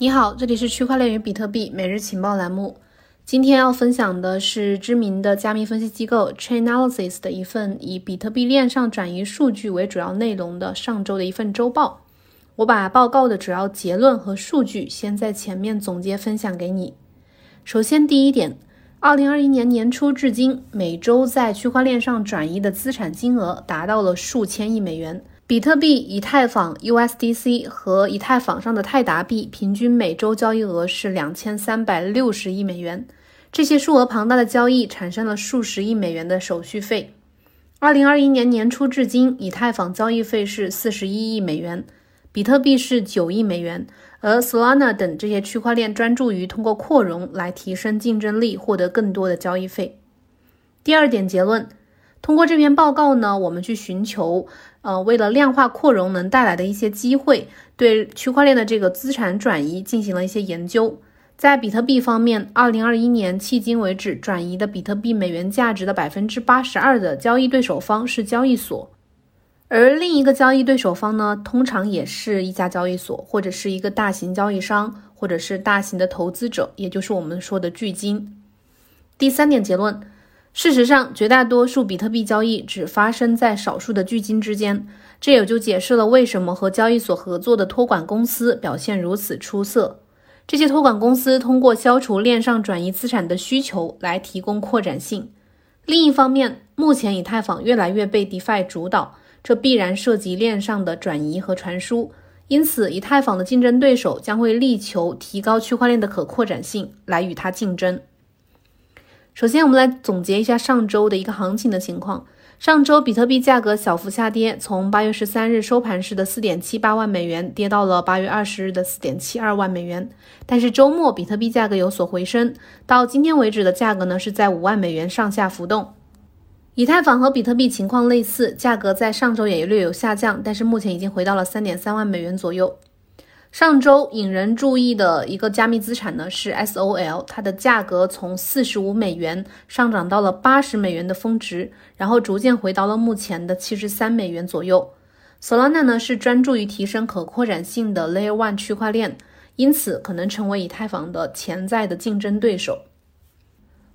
你好，这里是区块链与比特币每日情报栏目。今天要分享的是知名的加密分析机构 Chainalysis 的一份以比特币链上转移数据为主要内容的上周的一份周报。我把报告的主要结论和数据先在前面总结分享给你。首先，第一点，二零二一年年初至今，每周在区块链上转移的资产金额达到了数千亿美元。比特币、以太坊 USDC 和以太坊上的泰达币平均每周交易额是两千三百六十亿美元。这些数额庞大的交易产生了数十亿美元的手续费。二零二一年年初至今，以太坊交易费是四十一亿美元，比特币是九亿美元，而 Solana 等这些区块链专注于通过扩容来提升竞争力，获得更多的交易费。第二点结论。通过这篇报告呢，我们去寻求，呃，为了量化扩容能带来的一些机会，对区块链的这个资产转移进行了一些研究。在比特币方面，二零二一年迄今为止转移的比特币美元价值的百分之八十二的交易对手方是交易所，而另一个交易对手方呢，通常也是一家交易所，或者是一个大型交易商，或者是大型的投资者，也就是我们说的巨金。第三点结论。事实上，绝大多数比特币交易只发生在少数的巨金之间，这也就解释了为什么和交易所合作的托管公司表现如此出色。这些托管公司通过消除链上转移资产的需求来提供扩展性。另一方面，目前以太坊越来越被 DeFi 主导，这必然涉及链上的转移和传输，因此以太坊的竞争对手将会力求提高区块链的可扩展性来与它竞争。首先，我们来总结一下上周的一个行情的情况。上周比特币价格小幅下跌，从八月十三日收盘时的四点七八万美元跌到了八月二十日的四点七二万美元。但是周末比特币价格有所回升，到今天为止的价格呢是在五万美元上下浮动。以太坊和比特币情况类似，价格在上周也略有下降，但是目前已经回到了三点三万美元左右。上周引人注意的一个加密资产呢是 SOL，它的价格从四十五美元上涨到了八十美元的峰值，然后逐渐回到了目前的七十三美元左右。Solana 呢是专注于提升可扩展性的 Layer One 区块链，因此可能成为以太坊的潜在的竞争对手。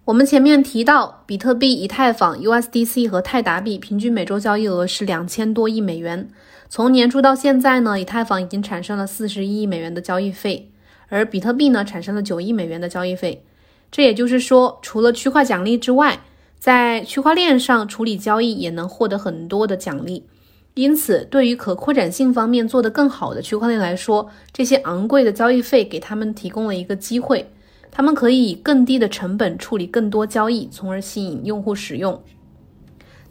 我们前面提到，比特币、以太坊、USDC 和泰达币平均每周交易额是两千多亿美元。从年初到现在呢，以太坊已经产生了四十一亿美元的交易费，而比特币呢产生了九亿美元的交易费。这也就是说，除了区块奖励之外，在区块链上处理交易也能获得很多的奖励。因此，对于可扩展性方面做得更好的区块链来说，这些昂贵的交易费给他们提供了一个机会。他们可以以更低的成本处理更多交易，从而吸引用户使用。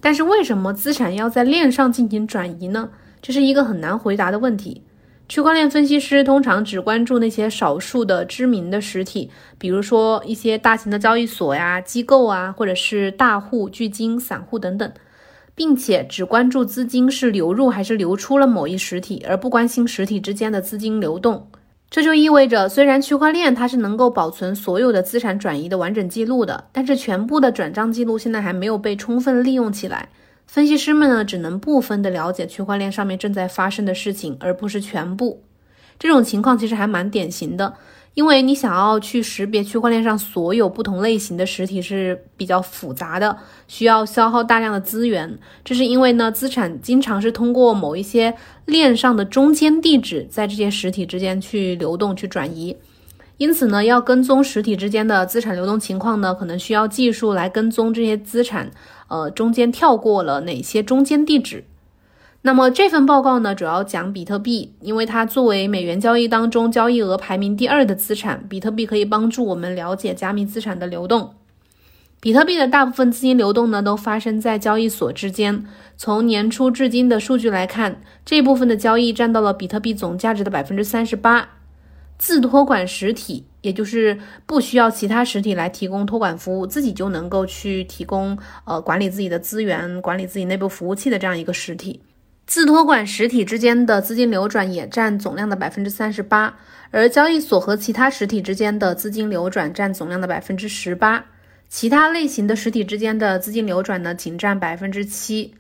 但是，为什么资产要在链上进行转移呢？这是一个很难回答的问题。区块链分析师通常只关注那些少数的知名的实体，比如说一些大型的交易所呀、机构啊，或者是大户、巨金、散户等等，并且只关注资金是流入还是流出了某一实体，而不关心实体之间的资金流动。这就意味着，虽然区块链它是能够保存所有的资产转移的完整记录的，但是全部的转账记录现在还没有被充分利用起来。分析师们呢，只能部分的了解区块链上面正在发生的事情，而不是全部。这种情况其实还蛮典型的。因为你想要去识别区块链上所有不同类型的实体是比较复杂的，需要消耗大量的资源。这是因为呢，资产经常是通过某一些链上的中间地址，在这些实体之间去流动、去转移。因此呢，要跟踪实体之间的资产流动情况呢，可能需要技术来跟踪这些资产，呃，中间跳过了哪些中间地址。那么这份报告呢，主要讲比特币，因为它作为美元交易当中交易额排名第二的资产，比特币可以帮助我们了解加密资产的流动。比特币的大部分资金流动呢，都发生在交易所之间。从年初至今的数据来看，这部分的交易占到了比特币总价值的百分之三十八。自托管实体，也就是不需要其他实体来提供托管服务，自己就能够去提供呃管理自己的资源、管理自己内部服务器的这样一个实体。自托管实体之间的资金流转也占总量的百分之三十八，而交易所和其他实体之间的资金流转占总量的百分之十八，其他类型的实体之间的资金流转呢，仅占百分之七。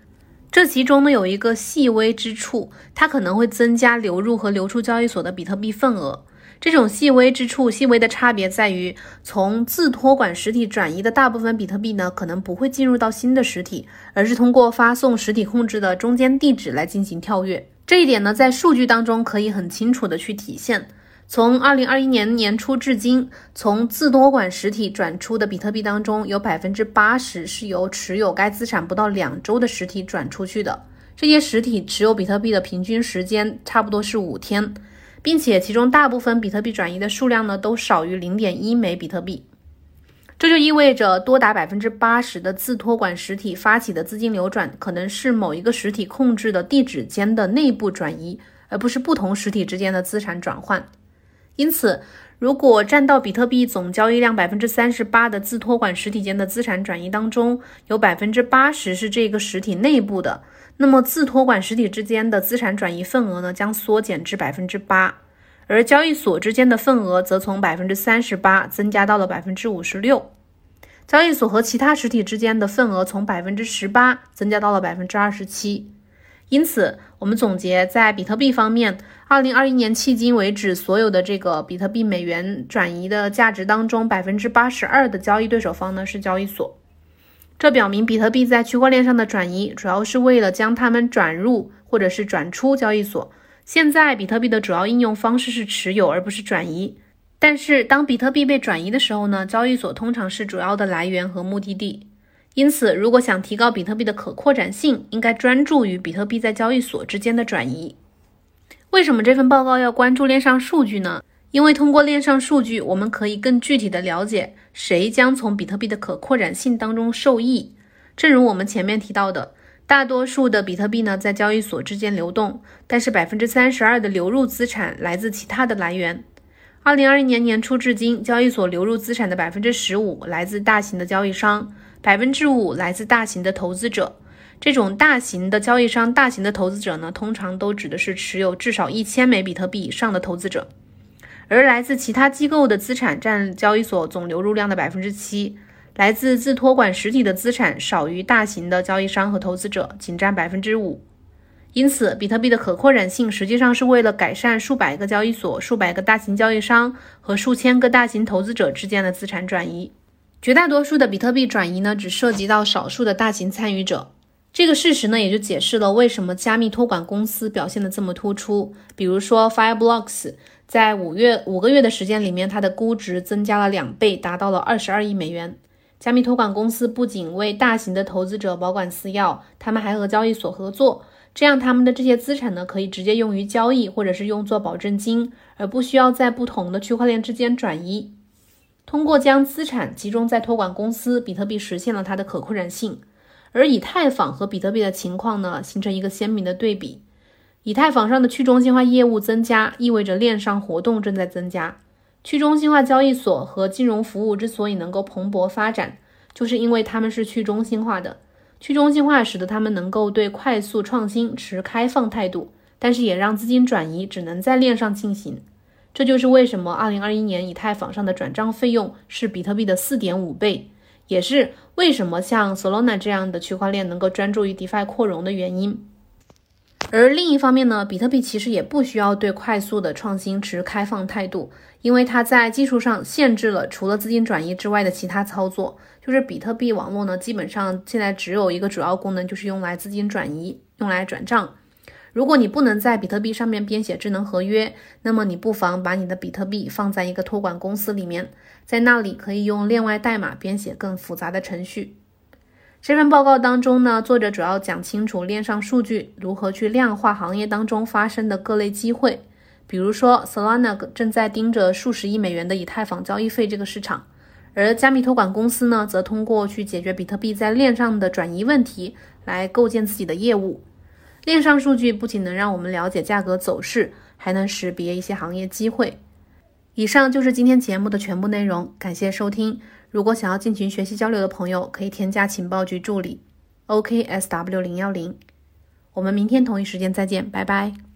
这其中呢有一个细微之处，它可能会增加流入和流出交易所的比特币份额。这种细微之处，细微的差别在于，从自托管实体转移的大部分比特币呢，可能不会进入到新的实体，而是通过发送实体控制的中间地址来进行跳跃。这一点呢，在数据当中可以很清楚的去体现。从二零二一年年初至今，从自托管实体转出的比特币当中，有百分之八十是由持有该资产不到两周的实体转出去的。这些实体持有比特币的平均时间差不多是五天。并且其中大部分比特币转移的数量呢，都少于零点一枚比特币，这就意味着多达百分之八十的自托管实体发起的资金流转，可能是某一个实体控制的地址间的内部转移，而不是不同实体之间的资产转换。因此，如果占到比特币总交易量百分之三十八的自托管实体间的资产转移当中，有百分之八十是这个实体内部的。那么自托管实体之间的资产转移份额呢，将缩减至百分之八，而交易所之间的份额则从百分之三十八增加到了百分之五十六。交易所和其他实体之间的份额从百分之十八增加到了百分之二十七。因此，我们总结，在比特币方面，二零二一年迄今为止，所有的这个比特币美元转移的价值当中，百分之八十二的交易对手方呢是交易所。这表明，比特币在区块链上的转移主要是为了将它们转入或者是转出交易所。现在，比特币的主要应用方式是持有，而不是转移。但是，当比特币被转移的时候呢？交易所通常是主要的来源和目的地。因此，如果想提高比特币的可扩展性，应该专注于比特币在交易所之间的转移。为什么这份报告要关注链上数据呢？因为通过链上数据，我们可以更具体的了解谁将从比特币的可扩展性当中受益。正如我们前面提到的，大多数的比特币呢在交易所之间流动，但是百分之三十二的流入资产来自其他的来源。二零二一年年初至今，交易所流入资产的百分之十五来自大型的交易商，百分之五来自大型的投资者。这种大型的交易商、大型的投资者呢，通常都指的是持有至少一千枚比特币以上的投资者。而来自其他机构的资产占交易所总流入量的百分之七，来自自托管实体的资产少于大型的交易商和投资者，仅占百分之五。因此，比特币的可扩展性实际上是为了改善数百个交易所、数百个大型交易商和数千个大型投资者之间的资产转移。绝大多数的比特币转移呢，只涉及到少数的大型参与者。这个事实呢，也就解释了为什么加密托管公司表现的这么突出。比如说，Fireblocks。在五月五个月的时间里面，它的估值增加了两倍，达到了二十二亿美元。加密托管公司不仅为大型的投资者保管私钥，他们还和交易所合作，这样他们的这些资产呢，可以直接用于交易，或者是用作保证金，而不需要在不同的区块链之间转移。通过将资产集中在托管公司，比特币实现了它的可扩展性。而以太坊和比特币的情况呢，形成一个鲜明的对比。以太坊上的去中心化业务增加，意味着链上活动正在增加。去中心化交易所和金融服务之所以能够蓬勃发展，就是因为它们是去中心化的。去中心化使得他们能够对快速创新持开放态度，但是也让资金转移只能在链上进行。这就是为什么2021年以太坊上的转账费用是比特币的4.5倍，也是为什么像 Solana 这样的区块链能够专注于 DeFi 扩容的原因。而另一方面呢，比特币其实也不需要对快速的创新持开放态度，因为它在技术上限制了除了资金转移之外的其他操作。就是比特币网络呢，基本上现在只有一个主要功能，就是用来资金转移，用来转账。如果你不能在比特币上面编写智能合约，那么你不妨把你的比特币放在一个托管公司里面，在那里可以用链外代码编写更复杂的程序。这份报告当中呢，作者主要讲清楚链上数据如何去量化行业当中发生的各类机会，比如说 Solana 正在盯着数十亿美元的以太坊交易费这个市场，而加密托管公司呢，则通过去解决比特币在链上的转移问题来构建自己的业务。链上数据不仅能让我们了解价格走势，还能识别一些行业机会。以上就是今天节目的全部内容，感谢收听。如果想要进群学习交流的朋友，可以添加情报局助理 OKSW 零幺零。我们明天同一时间再见，拜拜。